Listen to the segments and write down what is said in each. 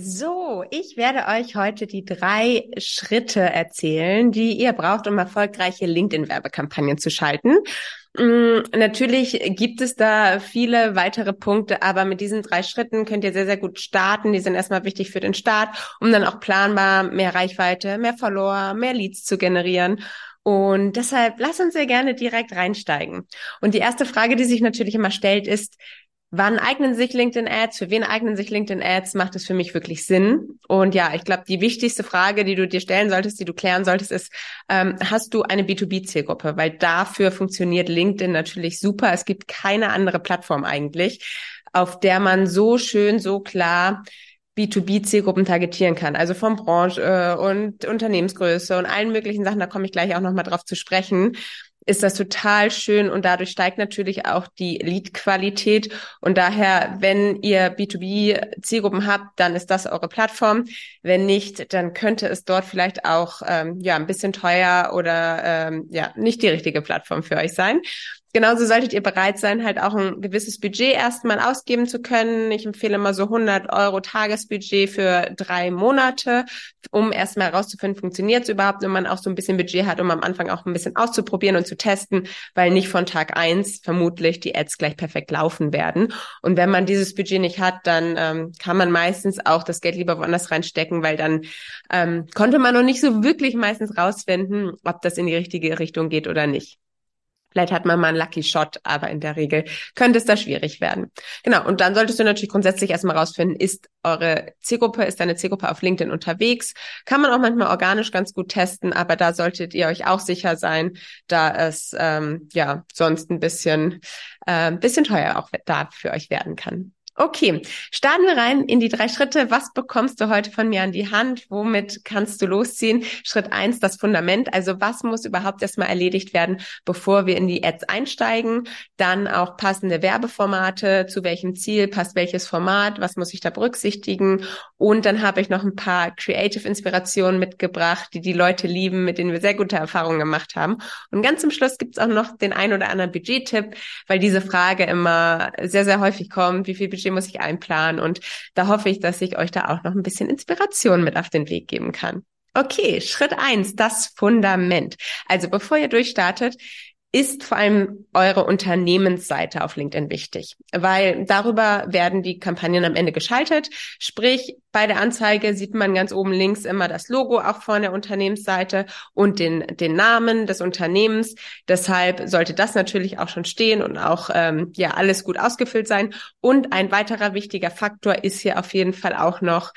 So, ich werde euch heute die drei Schritte erzählen, die ihr braucht, um erfolgreiche LinkedIn-Werbekampagnen zu schalten. Mm, natürlich gibt es da viele weitere Punkte, aber mit diesen drei Schritten könnt ihr sehr, sehr gut starten. Die sind erstmal wichtig für den Start, um dann auch planbar mehr Reichweite, mehr Follower, mehr Leads zu generieren. Und deshalb lass uns sehr gerne direkt reinsteigen. Und die erste Frage, die sich natürlich immer stellt, ist, Wann eignen sich LinkedIn Ads? Für wen eignen sich LinkedIn Ads? Macht es für mich wirklich Sinn? Und ja, ich glaube, die wichtigste Frage, die du dir stellen solltest, die du klären solltest, ist, ähm, hast du eine B2B-Zielgruppe? Weil dafür funktioniert LinkedIn natürlich super. Es gibt keine andere Plattform eigentlich, auf der man so schön, so klar B2B-Zielgruppen targetieren kann, also von Branche äh, und Unternehmensgröße und allen möglichen Sachen, da komme ich gleich auch nochmal drauf zu sprechen ist das total schön und dadurch steigt natürlich auch die Lead-Qualität. Und daher, wenn ihr B2B-Zielgruppen habt, dann ist das eure Plattform. Wenn nicht, dann könnte es dort vielleicht auch ähm, ja ein bisschen teuer oder ähm, ja nicht die richtige Plattform für euch sein. Genauso solltet ihr bereit sein, halt auch ein gewisses Budget erstmal ausgeben zu können. Ich empfehle mal so 100 Euro Tagesbudget für drei Monate, um erstmal herauszufinden, funktioniert es überhaupt, wenn man auch so ein bisschen Budget hat, um am Anfang auch ein bisschen auszuprobieren und zu testen, weil nicht von Tag eins vermutlich die Ads gleich perfekt laufen werden. Und wenn man dieses Budget nicht hat, dann ähm, kann man meistens auch das Geld lieber woanders reinstecken, weil dann ähm, konnte man noch nicht so wirklich meistens rausfinden, ob das in die richtige Richtung geht oder nicht. Vielleicht hat man mal einen Lucky Shot, aber in der Regel könnte es da schwierig werden. Genau. Und dann solltest du natürlich grundsätzlich erstmal rausfinden, ist eure Zielgruppe, ist deine Zielgruppe auf LinkedIn unterwegs? Kann man auch manchmal organisch ganz gut testen, aber da solltet ihr euch auch sicher sein, da es ähm, ja sonst ein bisschen, äh, bisschen teuer auch da für euch werden kann. Okay, starten wir rein in die drei Schritte. Was bekommst du heute von mir an die Hand? Womit kannst du losziehen? Schritt eins, das Fundament. Also was muss überhaupt erstmal erledigt werden, bevor wir in die Ads einsteigen? Dann auch passende Werbeformate. Zu welchem Ziel passt welches Format? Was muss ich da berücksichtigen? Und dann habe ich noch ein paar Creative Inspirationen mitgebracht, die die Leute lieben, mit denen wir sehr gute Erfahrungen gemacht haben. Und ganz zum Schluss gibt es auch noch den ein oder anderen Budget-Tipp, weil diese Frage immer sehr, sehr häufig kommt. Wie viel Budget Budget muss ich einplanen und da hoffe ich, dass ich euch da auch noch ein bisschen Inspiration mit auf den Weg geben kann. Okay, Schritt eins, das Fundament. Also bevor ihr durchstartet, ist vor allem eure Unternehmensseite auf LinkedIn wichtig, weil darüber werden die Kampagnen am Ende geschaltet. Sprich, bei der Anzeige sieht man ganz oben links immer das Logo auch von der Unternehmensseite und den, den Namen des Unternehmens. Deshalb sollte das natürlich auch schon stehen und auch ähm, ja alles gut ausgefüllt sein. Und ein weiterer wichtiger Faktor ist hier auf jeden Fall auch noch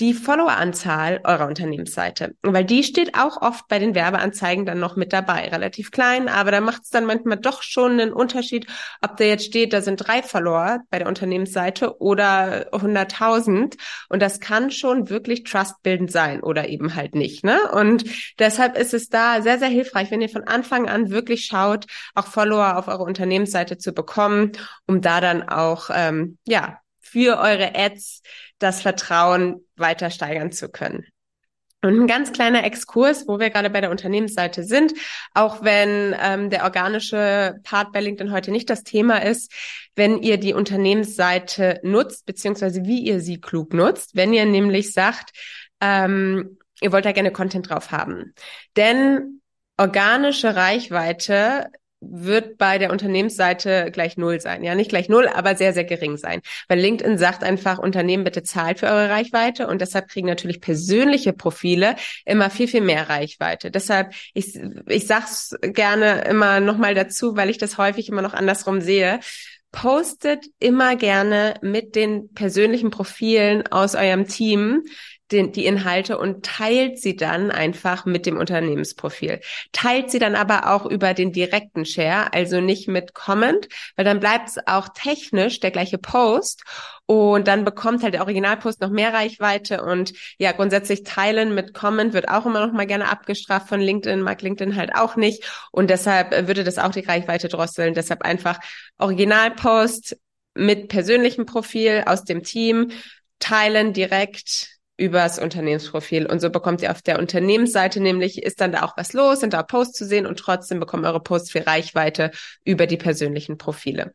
die Followeranzahl eurer Unternehmensseite, weil die steht auch oft bei den Werbeanzeigen dann noch mit dabei, relativ klein, aber da macht es dann manchmal doch schon einen Unterschied, ob da jetzt steht, da sind drei Follower bei der Unternehmensseite oder 100.000 und das kann schon wirklich trustbildend sein oder eben halt nicht, ne? Und deshalb ist es da sehr sehr hilfreich, wenn ihr von Anfang an wirklich schaut, auch Follower auf eure Unternehmensseite zu bekommen, um da dann auch ähm, ja für eure Ads das Vertrauen weiter steigern zu können. Und ein ganz kleiner Exkurs, wo wir gerade bei der Unternehmensseite sind, auch wenn ähm, der organische Part bei LinkedIn heute nicht das Thema ist, wenn ihr die Unternehmensseite nutzt, beziehungsweise wie ihr sie klug nutzt, wenn ihr nämlich sagt, ähm, ihr wollt da gerne Content drauf haben. Denn organische Reichweite wird bei der Unternehmensseite gleich null sein. Ja, nicht gleich null, aber sehr, sehr gering sein. Weil LinkedIn sagt einfach, Unternehmen bitte zahlt für eure Reichweite und deshalb kriegen natürlich persönliche Profile immer viel, viel mehr Reichweite. Deshalb, ich, ich sag's gerne immer nochmal dazu, weil ich das häufig immer noch andersrum sehe. Postet immer gerne mit den persönlichen Profilen aus eurem Team den, die Inhalte und teilt sie dann einfach mit dem Unternehmensprofil. Teilt sie dann aber auch über den direkten Share, also nicht mit Comment, weil dann bleibt es auch technisch der gleiche Post und dann bekommt halt der Originalpost noch mehr Reichweite und ja, grundsätzlich teilen mit Comment wird auch immer noch mal gerne abgestraft von LinkedIn, mag LinkedIn halt auch nicht und deshalb würde das auch die Reichweite drosseln. Deshalb einfach Originalpost mit persönlichem Profil aus dem Team teilen direkt übers Unternehmensprofil. Und so bekommt ihr auf der Unternehmensseite nämlich, ist dann da auch was los, sind da Posts zu sehen und trotzdem bekommen eure Posts viel Reichweite über die persönlichen Profile.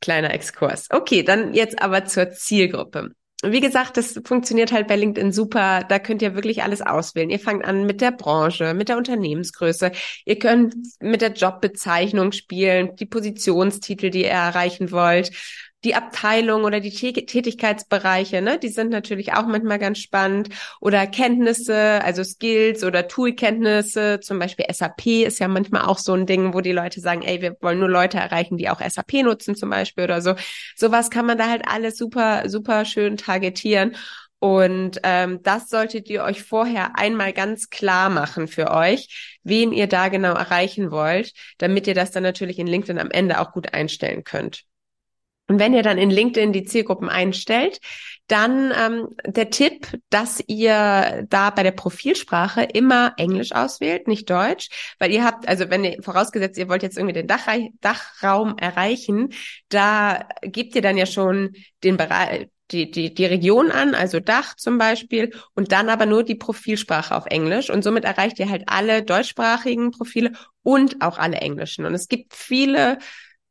Kleiner Exkurs. Okay, dann jetzt aber zur Zielgruppe. wie gesagt, das funktioniert halt bei LinkedIn super. Da könnt ihr wirklich alles auswählen. Ihr fangt an mit der Branche, mit der Unternehmensgröße. Ihr könnt mit der Jobbezeichnung spielen, die Positionstitel, die ihr erreichen wollt die Abteilung oder die Tätigkeitsbereiche, ne, die sind natürlich auch manchmal ganz spannend. Oder Kenntnisse, also Skills oder Toolkenntnisse, zum Beispiel SAP ist ja manchmal auch so ein Ding, wo die Leute sagen, ey, wir wollen nur Leute erreichen, die auch SAP nutzen zum Beispiel oder so. Sowas kann man da halt alles super, super schön targetieren. Und ähm, das solltet ihr euch vorher einmal ganz klar machen für euch, wen ihr da genau erreichen wollt, damit ihr das dann natürlich in LinkedIn am Ende auch gut einstellen könnt. Und wenn ihr dann in LinkedIn die Zielgruppen einstellt, dann ähm, der Tipp, dass ihr da bei der Profilsprache immer Englisch auswählt, nicht Deutsch, weil ihr habt, also wenn ihr vorausgesetzt, ihr wollt jetzt irgendwie den Dach, Dachraum erreichen, da gebt ihr dann ja schon den Bereich, die, die, die Region an, also Dach zum Beispiel, und dann aber nur die Profilsprache auf Englisch. Und somit erreicht ihr halt alle deutschsprachigen Profile und auch alle englischen. Und es gibt viele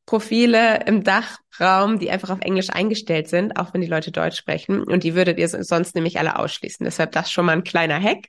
Profile im Dachraum, die einfach auf Englisch eingestellt sind, auch wenn die Leute Deutsch sprechen. Und die würdet ihr sonst nämlich alle ausschließen. Deshalb das schon mal ein kleiner Hack.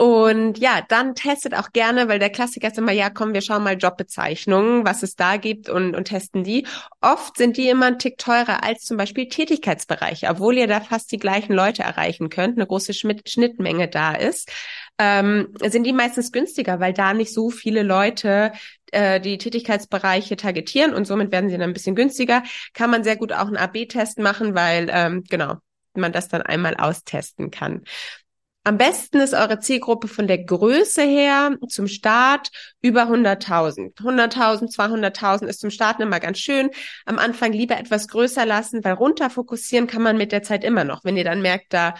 Und ja, dann testet auch gerne, weil der Klassiker ist immer, ja, komm, wir schauen mal Jobbezeichnungen, was es da gibt und, und testen die. Oft sind die immer ein Tick teurer als zum Beispiel Tätigkeitsbereiche, obwohl ihr da fast die gleichen Leute erreichen könnt, eine große Schnittmenge da ist. Ähm, sind die meistens günstiger, weil da nicht so viele Leute äh, die Tätigkeitsbereiche targetieren und somit werden sie dann ein bisschen günstiger. Kann man sehr gut auch einen AB-Test machen, weil ähm, genau man das dann einmal austesten kann. Am besten ist eure Zielgruppe von der Größe her zum Start über 100.000. 100.000, 200.000 ist zum Starten immer ganz schön. Am Anfang lieber etwas größer lassen, weil runter fokussieren kann man mit der Zeit immer noch. Wenn ihr dann merkt, da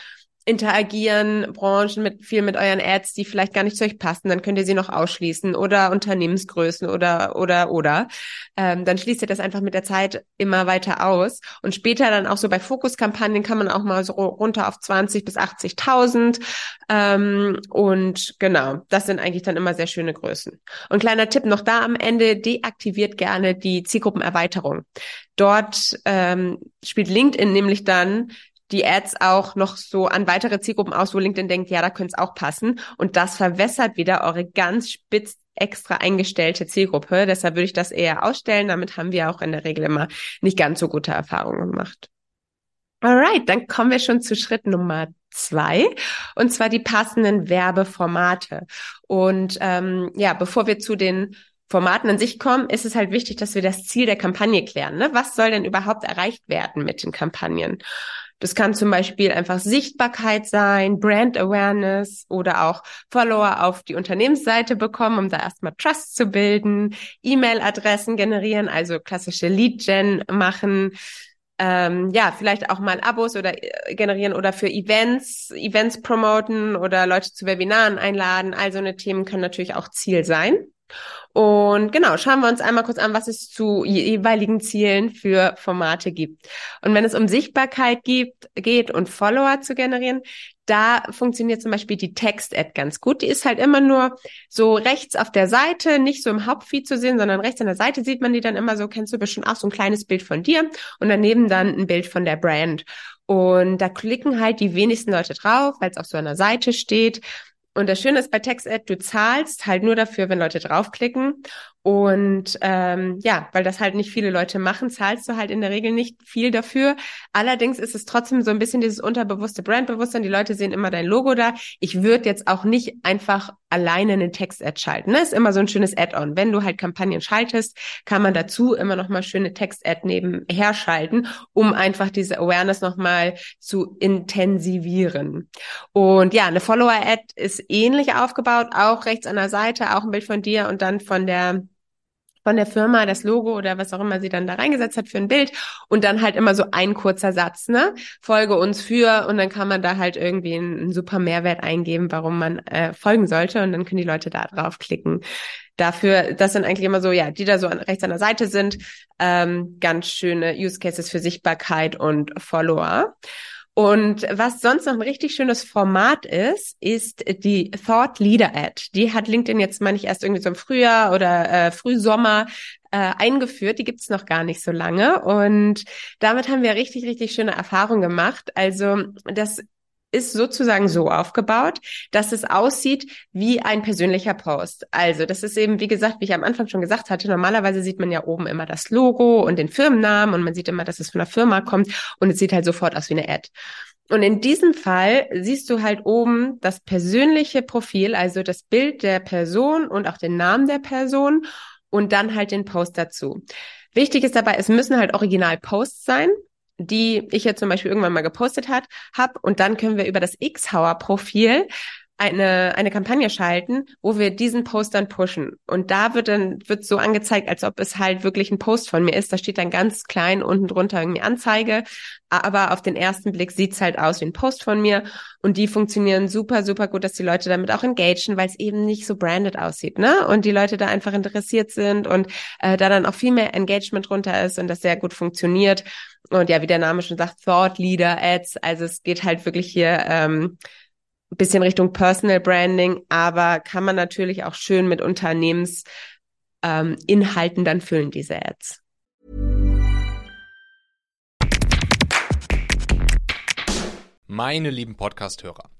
interagieren Branchen mit viel mit euren Ads, die vielleicht gar nicht zu euch passen, dann könnt ihr sie noch ausschließen oder Unternehmensgrößen oder oder oder. Ähm, dann schließt ihr das einfach mit der Zeit immer weiter aus und später dann auch so bei Fokuskampagnen kann man auch mal so runter auf 20 bis 80.000 ähm, und genau, das sind eigentlich dann immer sehr schöne Größen. Und kleiner Tipp noch da am Ende: Deaktiviert gerne die Zielgruppenerweiterung. Dort ähm, spielt LinkedIn nämlich dann die Ads auch noch so an weitere Zielgruppen aus, wo LinkedIn denkt, ja, da könnte es auch passen. Und das verwässert wieder eure ganz spitz extra eingestellte Zielgruppe. Deshalb würde ich das eher ausstellen. Damit haben wir auch in der Regel immer nicht ganz so gute Erfahrungen gemacht. Alright, dann kommen wir schon zu Schritt Nummer zwei, und zwar die passenden Werbeformate. Und ähm, ja, bevor wir zu den Formaten an sich kommen, ist es halt wichtig, dass wir das Ziel der Kampagne klären. Ne? Was soll denn überhaupt erreicht werden mit den Kampagnen? Das kann zum Beispiel einfach Sichtbarkeit sein, Brand Awareness oder auch Follower auf die Unternehmensseite bekommen, um da erstmal Trust zu bilden, E-Mail-Adressen generieren, also klassische Lead-Gen machen, ähm, ja, vielleicht auch mal Abos oder äh, generieren oder für Events, Events promoten oder Leute zu Webinaren einladen. All so eine Themen können natürlich auch Ziel sein. Und genau, schauen wir uns einmal kurz an, was es zu jeweiligen Zielen für Formate gibt. Und wenn es um Sichtbarkeit gibt, geht und Follower zu generieren, da funktioniert zum Beispiel die Text-Ad ganz gut. Die ist halt immer nur so rechts auf der Seite, nicht so im Hauptfeed zu sehen, sondern rechts an der Seite sieht man die dann immer so, kennst du bestimmt auch so ein kleines Bild von dir und daneben dann ein Bild von der Brand. Und da klicken halt die wenigsten Leute drauf, weil es auf so einer Seite steht. Und das Schöne ist bei TextAd, du zahlst halt nur dafür, wenn Leute draufklicken. Und ähm, ja, weil das halt nicht viele Leute machen, zahlst du halt in der Regel nicht viel dafür. Allerdings ist es trotzdem so ein bisschen dieses unterbewusste Brandbewusstsein. Die Leute sehen immer dein Logo da. Ich würde jetzt auch nicht einfach alleine eine Text-Ad schalten. Ne? Ist immer so ein schönes Add-on. Wenn du halt Kampagnen schaltest, kann man dazu immer noch mal schöne Text-Ad nebenher schalten, um einfach diese Awareness noch mal zu intensivieren. Und ja, eine Follower-Ad ist ähnlich aufgebaut, auch rechts an der Seite, auch ein Bild von dir und dann von der von der Firma das Logo oder was auch immer sie dann da reingesetzt hat für ein Bild und dann halt immer so ein kurzer Satz, ne? Folge uns für und dann kann man da halt irgendwie einen, einen super Mehrwert eingeben, warum man äh, folgen sollte und dann können die Leute da drauf klicken. Dafür, das sind eigentlich immer so, ja, die da so an, rechts an der Seite sind, ähm, ganz schöne Use Cases für Sichtbarkeit und Follower. Und was sonst noch ein richtig schönes Format ist, ist die Thought Leader Ad. Die hat LinkedIn jetzt, meine ich, erst irgendwie so im Frühjahr oder äh, Frühsommer äh, eingeführt. Die gibt's noch gar nicht so lange. Und damit haben wir richtig, richtig schöne Erfahrungen gemacht. Also das ist sozusagen so aufgebaut, dass es aussieht wie ein persönlicher Post. Also das ist eben, wie gesagt, wie ich am Anfang schon gesagt hatte, normalerweise sieht man ja oben immer das Logo und den Firmennamen und man sieht immer, dass es von der Firma kommt und es sieht halt sofort aus wie eine Ad. Und in diesem Fall siehst du halt oben das persönliche Profil, also das Bild der Person und auch den Namen der Person und dann halt den Post dazu. Wichtig ist dabei, es müssen halt Original-Posts sein die ich jetzt zum Beispiel irgendwann mal gepostet hat, hab. Und dann können wir über das X-Hauer-Profil eine, eine Kampagne schalten, wo wir diesen Post dann pushen. Und da wird dann, wird so angezeigt, als ob es halt wirklich ein Post von mir ist. Da steht dann ganz klein unten drunter irgendwie Anzeige. Aber auf den ersten Blick sieht's halt aus wie ein Post von mir. Und die funktionieren super, super gut, dass die Leute damit auch engagieren, weil es eben nicht so branded aussieht, ne? Und die Leute da einfach interessiert sind und äh, da dann auch viel mehr Engagement drunter ist und das sehr gut funktioniert. Und ja, wie der Name schon sagt, Thought Leader Ads. Also es geht halt wirklich hier ähm, bisschen Richtung Personal Branding, aber kann man natürlich auch schön mit Unternehmensinhalten ähm, dann füllen, diese Ads. Meine lieben Podcast-Hörer,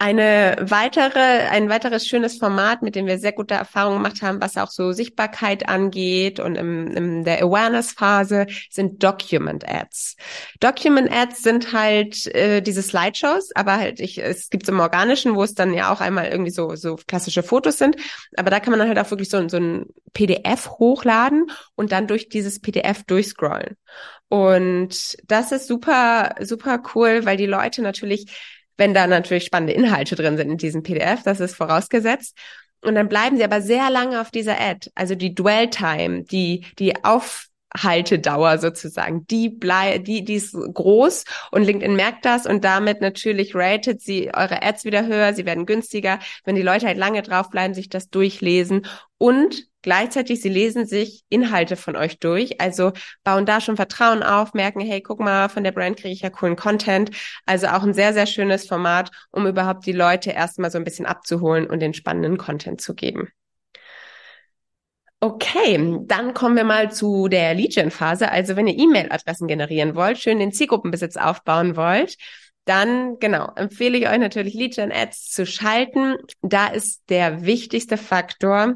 Eine weitere, ein weiteres schönes Format, mit dem wir sehr gute Erfahrungen gemacht haben, was auch so Sichtbarkeit angeht und im, in der Awareness-Phase, sind Document Ads. Document Ads sind halt äh, diese Slideshows, aber halt ich, es gibt im Organischen, wo es dann ja auch einmal irgendwie so, so klassische Fotos sind, aber da kann man dann halt auch wirklich so, so ein PDF hochladen und dann durch dieses PDF durchscrollen. Und das ist super, super cool, weil die Leute natürlich wenn da natürlich spannende Inhalte drin sind in diesem PDF, das ist vorausgesetzt. Und dann bleiben sie aber sehr lange auf dieser Ad. Also die Dwell Time, die, die Aufhaltedauer sozusagen, die blei die, die ist groß und LinkedIn merkt das und damit natürlich ratet sie eure Ads wieder höher, sie werden günstiger, wenn die Leute halt lange draufbleiben, sich das durchlesen und Gleichzeitig, sie lesen sich Inhalte von euch durch, also bauen da schon Vertrauen auf, merken, hey, guck mal, von der Brand kriege ich ja coolen Content. Also auch ein sehr, sehr schönes Format, um überhaupt die Leute erstmal so ein bisschen abzuholen und den spannenden Content zu geben. Okay, dann kommen wir mal zu der Lead-Gen-Phase. Also wenn ihr E-Mail-Adressen generieren wollt, schön den Zielgruppenbesitz aufbauen wollt, dann genau empfehle ich euch natürlich Lead-Gen-Ads zu schalten. Da ist der wichtigste Faktor,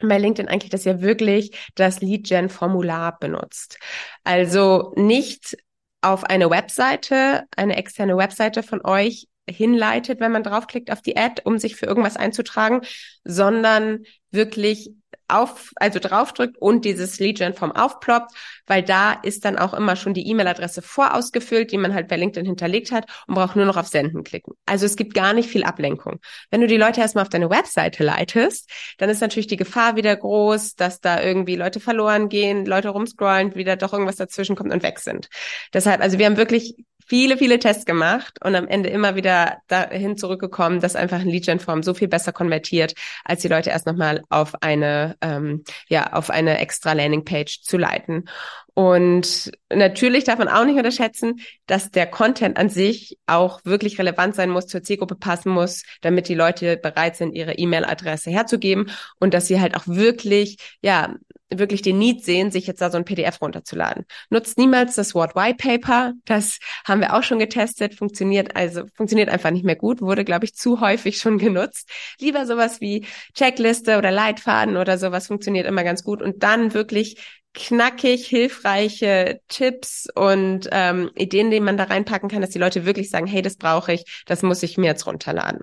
bei LinkedIn eigentlich, dass ihr wirklich das Lead-Gen-Formular benutzt. Also nicht auf eine Webseite, eine externe Webseite von euch hinleitet, wenn man draufklickt auf die Ad, um sich für irgendwas einzutragen, sondern wirklich auf, also draufdrückt und dieses Lead-Gen-Form aufploppt, weil da ist dann auch immer schon die E-Mail-Adresse vorausgefüllt, die man halt bei LinkedIn hinterlegt hat und braucht nur noch auf Senden klicken. Also es gibt gar nicht viel Ablenkung. Wenn du die Leute erstmal auf deine Webseite leitest, dann ist natürlich die Gefahr wieder groß, dass da irgendwie Leute verloren gehen, Leute rumscrollen, wieder doch irgendwas dazwischen kommt und weg sind. Deshalb, also wir haben wirklich viele, viele Tests gemacht und am Ende immer wieder dahin zurückgekommen, dass einfach ein Lead-Gen-Form so viel besser konvertiert, als die Leute erst nochmal auf eine, ähm, ja, auf eine extra Landing-Page zu leiten. Und natürlich darf man auch nicht unterschätzen, dass der Content an sich auch wirklich relevant sein muss, zur Zielgruppe passen muss, damit die Leute bereit sind, ihre E-Mail-Adresse herzugeben und dass sie halt auch wirklich, ja, wirklich den Need sehen, sich jetzt da so ein PDF runterzuladen. Nutzt niemals das Wort White Paper. Das haben wir auch schon getestet. Funktioniert also, funktioniert einfach nicht mehr gut. Wurde, glaube ich, zu häufig schon genutzt. Lieber sowas wie Checkliste oder Leitfaden oder sowas funktioniert immer ganz gut. Und dann wirklich knackig, hilfreiche Tipps und ähm, Ideen, die man da reinpacken kann, dass die Leute wirklich sagen, hey, das brauche ich, das muss ich mir jetzt runterladen.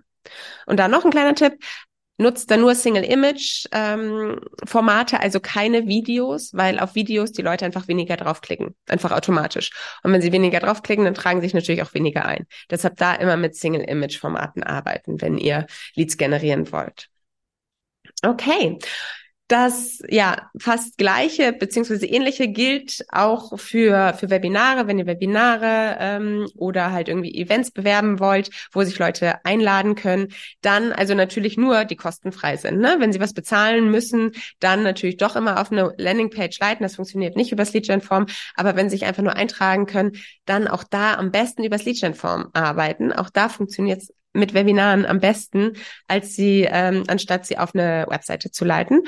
Und dann noch ein kleiner Tipp, nutzt da nur Single-Image-Formate, ähm, also keine Videos, weil auf Videos die Leute einfach weniger draufklicken, einfach automatisch. Und wenn sie weniger draufklicken, dann tragen sich natürlich auch weniger ein. Deshalb da immer mit Single-Image-Formaten arbeiten, wenn ihr Leads generieren wollt. Okay, das ja fast gleiche beziehungsweise ähnliche gilt auch für für Webinare, wenn ihr Webinare ähm, oder halt irgendwie Events bewerben wollt, wo sich Leute einladen können, dann also natürlich nur die kostenfrei sind. Ne? Wenn sie was bezahlen müssen, dann natürlich doch immer auf eine Landingpage leiten. Das funktioniert nicht übers Lead-Gen-Form, aber wenn sie sich einfach nur eintragen können, dann auch da am besten übers Lead-Gen-Form arbeiten. Auch da funktioniert es mit Webinaren am besten, als sie, ähm, anstatt sie auf eine Webseite zu leiten.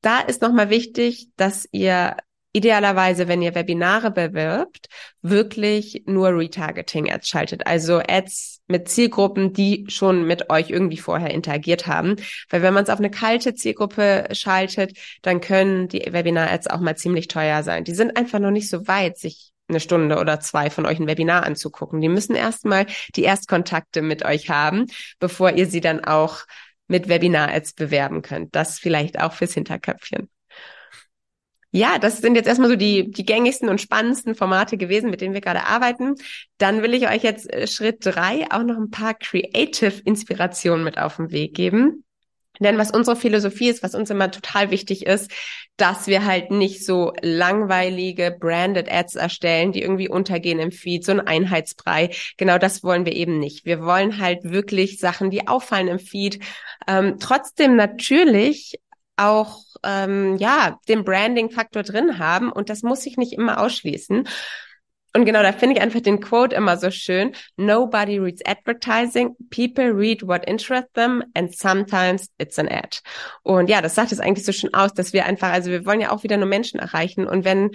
Da ist nochmal wichtig, dass ihr idealerweise, wenn ihr Webinare bewirbt, wirklich nur Retargeting-Ads schaltet. Also Ads mit Zielgruppen, die schon mit euch irgendwie vorher interagiert haben. Weil wenn man es auf eine kalte Zielgruppe schaltet, dann können die Webinar-Ads auch mal ziemlich teuer sein. Die sind einfach noch nicht so weit, sich eine Stunde oder zwei von euch ein Webinar anzugucken. Die müssen erstmal die Erstkontakte mit euch haben, bevor ihr sie dann auch mit Webinar-Ads bewerben könnt. Das vielleicht auch fürs Hinterköpfchen. Ja, das sind jetzt erstmal so die, die gängigsten und spannendsten Formate gewesen, mit denen wir gerade arbeiten. Dann will ich euch jetzt äh, Schritt drei auch noch ein paar Creative-Inspirationen mit auf den Weg geben. Denn was unsere Philosophie ist, was uns immer total wichtig ist, dass wir halt nicht so langweilige Branded Ads erstellen, die irgendwie untergehen im Feed, so ein Einheitsbrei. Genau das wollen wir eben nicht. Wir wollen halt wirklich Sachen, die auffallen im Feed. Ähm, trotzdem natürlich auch ähm, ja den Branding-Faktor drin haben und das muss sich nicht immer ausschließen. Und genau, da finde ich einfach den Quote immer so schön. Nobody reads advertising. People read what interests them and sometimes it's an ad. Und ja, das sagt es eigentlich so schön aus, dass wir einfach, also wir wollen ja auch wieder nur Menschen erreichen. Und wenn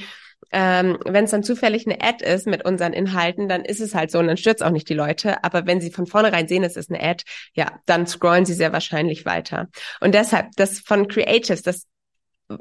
ähm, wenn es dann zufällig eine Ad ist mit unseren Inhalten, dann ist es halt so und dann stürzt auch nicht die Leute. Aber wenn sie von vornherein sehen, es ist eine Ad, ja, dann scrollen sie sehr wahrscheinlich weiter. Und deshalb, das von Creatives, das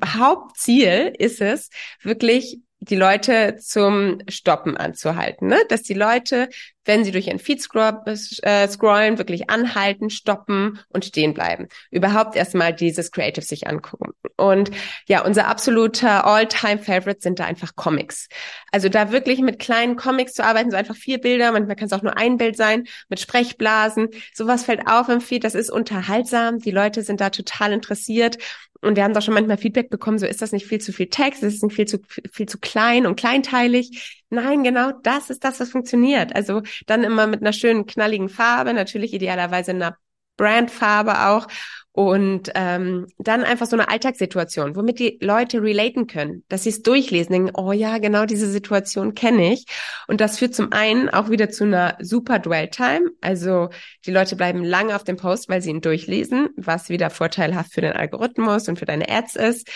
Hauptziel ist es, wirklich die Leute zum Stoppen anzuhalten, ne? dass die Leute, wenn sie durch ihren Feed äh, scrollen, wirklich anhalten, stoppen und stehen bleiben. Überhaupt erstmal dieses Creative sich angucken. Und ja, unser absoluter All-Time-Favorite sind da einfach Comics. Also da wirklich mit kleinen Comics zu arbeiten, so einfach vier Bilder, manchmal kann es auch nur ein Bild sein, mit Sprechblasen. Sowas fällt auf im Feed, das ist unterhaltsam. Die Leute sind da total interessiert und wir haben doch schon manchmal Feedback bekommen, so ist das nicht viel zu viel Text, ist es nicht viel zu, viel zu klein und kleinteilig. Nein, genau das ist das, was funktioniert. Also dann immer mit einer schönen knalligen Farbe, natürlich idealerweise einer Brandfarbe auch und ähm, dann einfach so eine Alltagssituation, womit die Leute relaten können, dass sie es durchlesen, denken, oh ja, genau diese Situation kenne ich. Und das führt zum einen auch wieder zu einer super Dwell-Time. Also die Leute bleiben lange auf dem Post, weil sie ihn durchlesen, was wieder vorteilhaft für den Algorithmus und für deine Ads ist.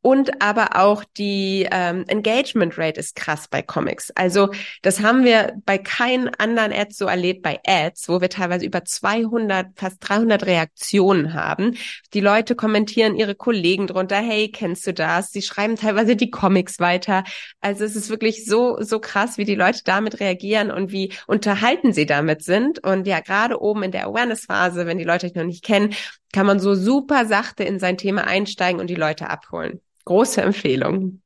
Und aber auch die ähm, Engagement Rate ist krass bei Comics. Also das haben wir bei keinen anderen Ads so erlebt, bei Ads, wo wir teilweise über 200, fast 300 Reaktionen haben. Die Leute kommentieren ihre Kollegen drunter, hey, kennst du das? Sie schreiben teilweise die Comics weiter. Also es ist wirklich so, so krass, wie die Leute damit reagieren und wie unterhalten sie damit sind. Und ja, gerade oben in der Awareness-Phase, wenn die Leute euch noch nicht kennen, kann man so super sachte in sein Thema einsteigen und die Leute abholen. Große Empfehlung.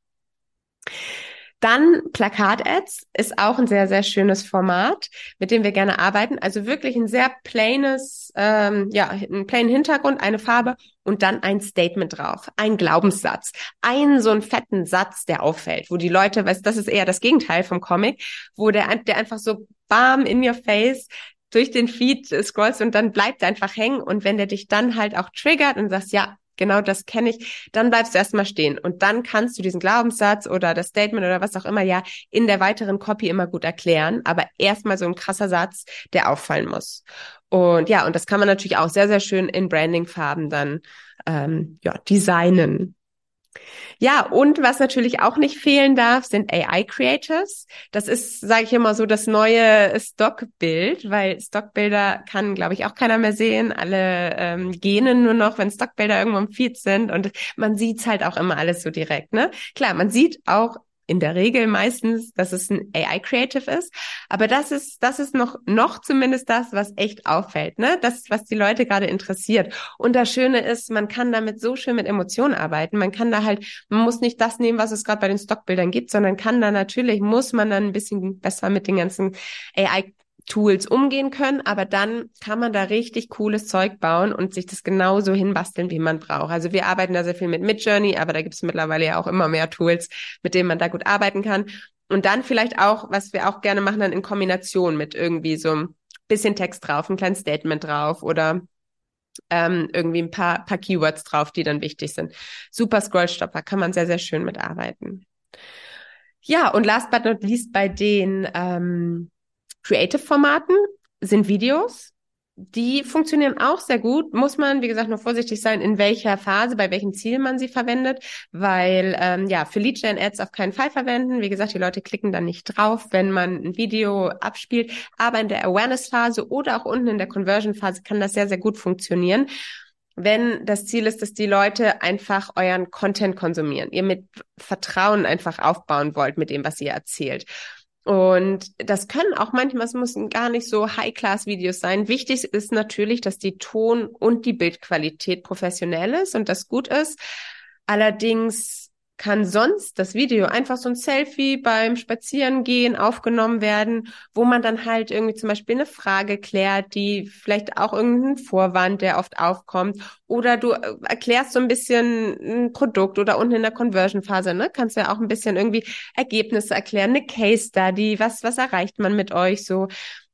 Dann Plakat-Ads ist auch ein sehr, sehr schönes Format, mit dem wir gerne arbeiten. Also wirklich ein sehr plaines, ähm, ja, ein plain Hintergrund, eine Farbe und dann ein Statement drauf, ein Glaubenssatz, einen so einen fetten Satz, der auffällt, wo die Leute, weißt, das ist eher das Gegenteil vom Comic, wo der, der einfach so bam in your face durch den Feed scrollst und dann bleibt er einfach hängen und wenn der dich dann halt auch triggert und sagst, ja, genau das kenne ich, dann bleibst du erstmal stehen und dann kannst du diesen Glaubenssatz oder das Statement oder was auch immer ja in der weiteren Copy immer gut erklären, aber erstmal so ein krasser Satz, der auffallen muss. Und ja, und das kann man natürlich auch sehr, sehr schön in Brandingfarben dann ähm, ja, designen. Ja, und was natürlich auch nicht fehlen darf, sind AI-Creators. Das ist, sage ich immer so, das neue Stockbild, weil Stockbilder kann, glaube ich, auch keiner mehr sehen. Alle ähm, gähnen nur noch, wenn Stockbilder irgendwo im Feed sind und man sieht's halt auch immer alles so direkt. Ne? Klar, man sieht auch in der Regel meistens, dass es ein AI-Creative ist. Aber das ist, das ist noch, noch zumindest das, was echt auffällt, ne? Das, was die Leute gerade interessiert. Und das Schöne ist, man kann damit so schön mit Emotionen arbeiten. Man kann da halt, man muss nicht das nehmen, was es gerade bei den Stockbildern gibt, sondern kann da natürlich, muss man dann ein bisschen besser mit den ganzen AI Tools umgehen können, aber dann kann man da richtig cooles Zeug bauen und sich das genauso hinbasteln, wie man braucht. Also wir arbeiten da sehr viel mit Midjourney, aber da gibt es mittlerweile ja auch immer mehr Tools, mit denen man da gut arbeiten kann. Und dann vielleicht auch, was wir auch gerne machen, dann in Kombination mit irgendwie so ein bisschen Text drauf, ein kleines Statement drauf oder ähm, irgendwie ein paar, paar Keywords drauf, die dann wichtig sind. Super Scrollstopper, kann man sehr, sehr schön mitarbeiten. Ja, und last but not least bei den ähm, Creative-Formaten sind Videos. Die funktionieren auch sehr gut. Muss man, wie gesagt, nur vorsichtig sein, in welcher Phase, bei welchem Ziel man sie verwendet, weil ähm, ja für Lead-Gen-Ads auf keinen Fall verwenden. Wie gesagt, die Leute klicken dann nicht drauf, wenn man ein Video abspielt. Aber in der Awareness-Phase oder auch unten in der Conversion-Phase kann das sehr, sehr gut funktionieren wenn das Ziel ist, dass die Leute einfach euren Content konsumieren, ihr mit Vertrauen einfach aufbauen wollt mit dem, was ihr erzählt. Und das können auch manchmal, es müssen gar nicht so High-Class-Videos sein. Wichtig ist natürlich, dass die Ton- und die Bildqualität professionell ist und das gut ist. Allerdings kann sonst das Video einfach so ein Selfie beim Spazierengehen aufgenommen werden, wo man dann halt irgendwie zum Beispiel eine Frage klärt, die vielleicht auch irgendein Vorwand, der oft aufkommt, oder du äh, erklärst so ein bisschen ein Produkt oder unten in der Conversion-Phase, ne, kannst du ja auch ein bisschen irgendwie Ergebnisse erklären, eine Case Study, was, was erreicht man mit euch so.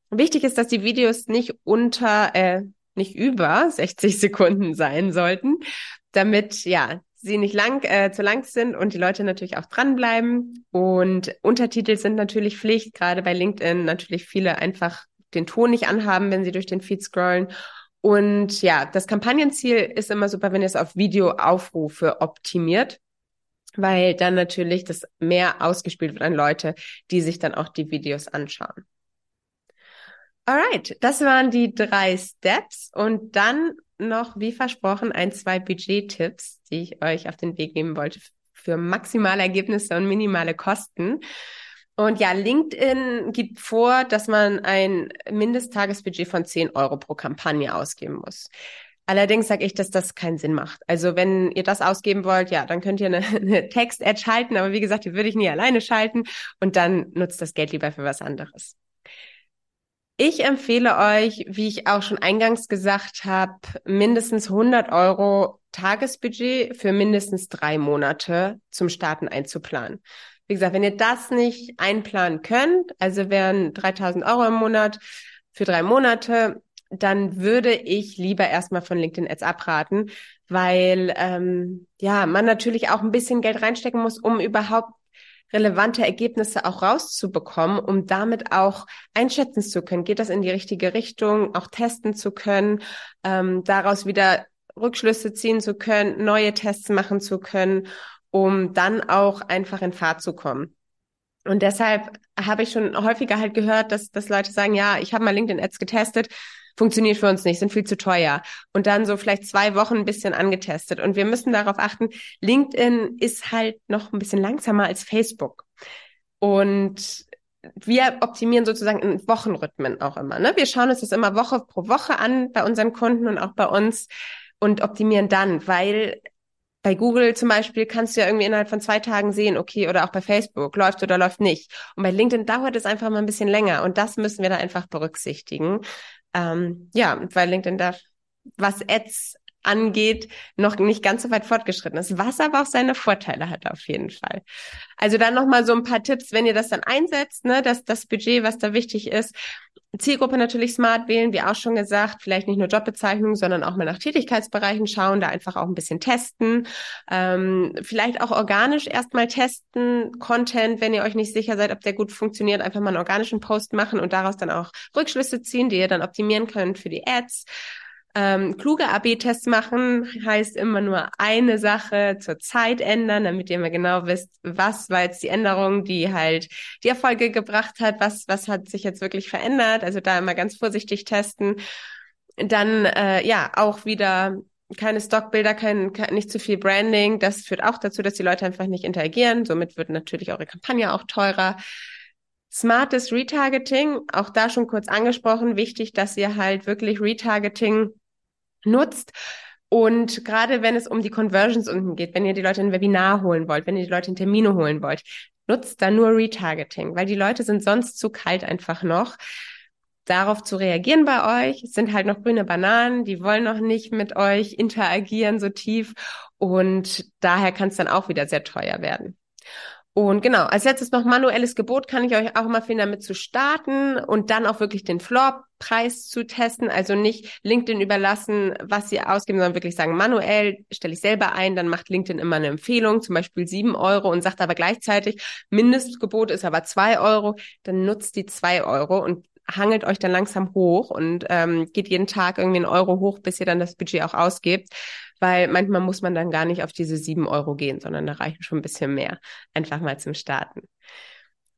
Wichtig ist, dass die Videos nicht unter, äh, nicht über 60 Sekunden sein sollten, damit ja sie nicht lang, äh, zu lang sind und die Leute natürlich auch dranbleiben. Und Untertitel sind natürlich Pflicht, gerade bei LinkedIn natürlich viele einfach den Ton nicht anhaben, wenn sie durch den Feed scrollen. Und ja, das Kampagnenziel ist immer super, wenn ihr es auf Videoaufrufe optimiert, weil dann natürlich das mehr ausgespielt wird an Leute, die sich dann auch die Videos anschauen. Alright, das waren die drei Steps und dann noch, wie versprochen, ein, zwei Budget-Tipps, die ich euch auf den Weg geben wollte für maximale Ergebnisse und minimale Kosten. Und ja, LinkedIn gibt vor, dass man ein Mindesttagesbudget von 10 Euro pro Kampagne ausgeben muss. Allerdings sage ich, dass das keinen Sinn macht. Also wenn ihr das ausgeben wollt, ja, dann könnt ihr eine, eine Text-Ad schalten, aber wie gesagt, die würde ich nie alleine schalten und dann nutzt das Geld lieber für was anderes. Ich empfehle euch, wie ich auch schon eingangs gesagt habe, mindestens 100 Euro Tagesbudget für mindestens drei Monate zum Starten einzuplanen. Wie gesagt, wenn ihr das nicht einplanen könnt, also wären 3000 Euro im Monat für drei Monate, dann würde ich lieber erstmal von LinkedIn Ads abraten, weil ähm, ja man natürlich auch ein bisschen Geld reinstecken muss, um überhaupt relevante Ergebnisse auch rauszubekommen, um damit auch einschätzen zu können, geht das in die richtige Richtung, auch testen zu können, ähm, daraus wieder Rückschlüsse ziehen zu können, neue Tests machen zu können, um dann auch einfach in Fahrt zu kommen. Und deshalb habe ich schon häufiger halt gehört, dass, dass Leute sagen, ja, ich habe mal LinkedIn Ads getestet, funktioniert für uns nicht, sind viel zu teuer. Und dann so vielleicht zwei Wochen ein bisschen angetestet. Und wir müssen darauf achten, LinkedIn ist halt noch ein bisschen langsamer als Facebook. Und wir optimieren sozusagen in Wochenrhythmen auch immer. Ne? Wir schauen uns das immer Woche pro Woche an bei unseren Kunden und auch bei uns und optimieren dann, weil bei Google zum Beispiel kannst du ja irgendwie innerhalb von zwei Tagen sehen, okay, oder auch bei Facebook, läuft oder läuft nicht. Und bei LinkedIn dauert es einfach mal ein bisschen länger und das müssen wir da einfach berücksichtigen. Ähm, ja, weil LinkedIn da, was Ads angeht, noch nicht ganz so weit fortgeschritten ist, was aber auch seine Vorteile hat auf jeden Fall. Also dann nochmal so ein paar Tipps, wenn ihr das dann einsetzt, ne, dass das Budget, was da wichtig ist, Zielgruppe natürlich smart wählen, wie auch schon gesagt, vielleicht nicht nur Jobbezeichnungen, sondern auch mal nach Tätigkeitsbereichen schauen, da einfach auch ein bisschen testen, ähm, vielleicht auch organisch erstmal testen, Content, wenn ihr euch nicht sicher seid, ob der gut funktioniert, einfach mal einen organischen Post machen und daraus dann auch Rückschlüsse ziehen, die ihr dann optimieren könnt für die Ads. Ähm, kluge AB-Tests machen heißt immer nur eine Sache zur Zeit ändern, damit ihr immer genau wisst, was war jetzt die Änderung, die halt die Erfolge gebracht hat, was, was hat sich jetzt wirklich verändert. Also da immer ganz vorsichtig testen. Dann äh, ja auch wieder keine Stockbilder, kein, kein, nicht zu viel Branding. Das führt auch dazu, dass die Leute einfach nicht interagieren. Somit wird natürlich eure Kampagne auch teurer. Smartes Retargeting, auch da schon kurz angesprochen, wichtig, dass ihr halt wirklich Retargeting nutzt. Und gerade wenn es um die Conversions unten geht, wenn ihr die Leute in ein Webinar holen wollt, wenn ihr die Leute in Termine holen wollt, nutzt da nur Retargeting, weil die Leute sind sonst zu kalt einfach noch darauf zu reagieren bei euch. Es sind halt noch grüne Bananen, die wollen noch nicht mit euch interagieren so tief und daher kann es dann auch wieder sehr teuer werden. Und genau, als letztes noch manuelles Gebot kann ich euch auch immer empfehlen, damit zu starten und dann auch wirklich den Floorpreis zu testen. Also nicht LinkedIn überlassen, was sie ausgeben, sondern wirklich sagen, manuell stelle ich selber ein, dann macht LinkedIn immer eine Empfehlung, zum Beispiel sieben Euro und sagt aber gleichzeitig, Mindestgebot ist aber zwei Euro, dann nutzt die zwei Euro und hangelt euch dann langsam hoch und ähm, geht jeden Tag irgendwie einen Euro hoch, bis ihr dann das Budget auch ausgebt weil manchmal muss man dann gar nicht auf diese sieben Euro gehen, sondern da reichen schon ein bisschen mehr. Einfach mal zum Starten.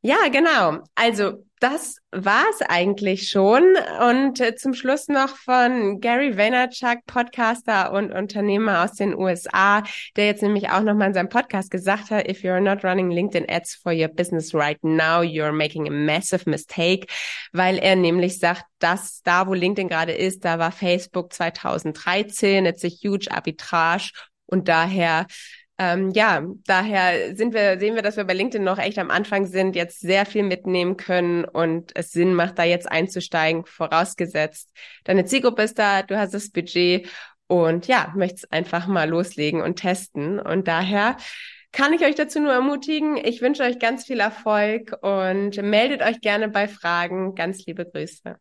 Ja, genau. Also das war's eigentlich schon. Und äh, zum Schluss noch von Gary Vaynerchuk, Podcaster und Unternehmer aus den USA, der jetzt nämlich auch nochmal in seinem Podcast gesagt hat, if you're not running LinkedIn Ads for your business right now, you're making a massive mistake, weil er nämlich sagt, dass da, wo LinkedIn gerade ist, da war Facebook 2013, it's a huge arbitrage und daher ähm, ja, daher sind wir, sehen wir, dass wir bei LinkedIn noch echt am Anfang sind, jetzt sehr viel mitnehmen können und es Sinn macht, da jetzt einzusteigen, vorausgesetzt. Deine Zielgruppe ist da, du hast das Budget und ja, möchtest einfach mal loslegen und testen. Und daher kann ich euch dazu nur ermutigen. Ich wünsche euch ganz viel Erfolg und meldet euch gerne bei Fragen. Ganz liebe Grüße.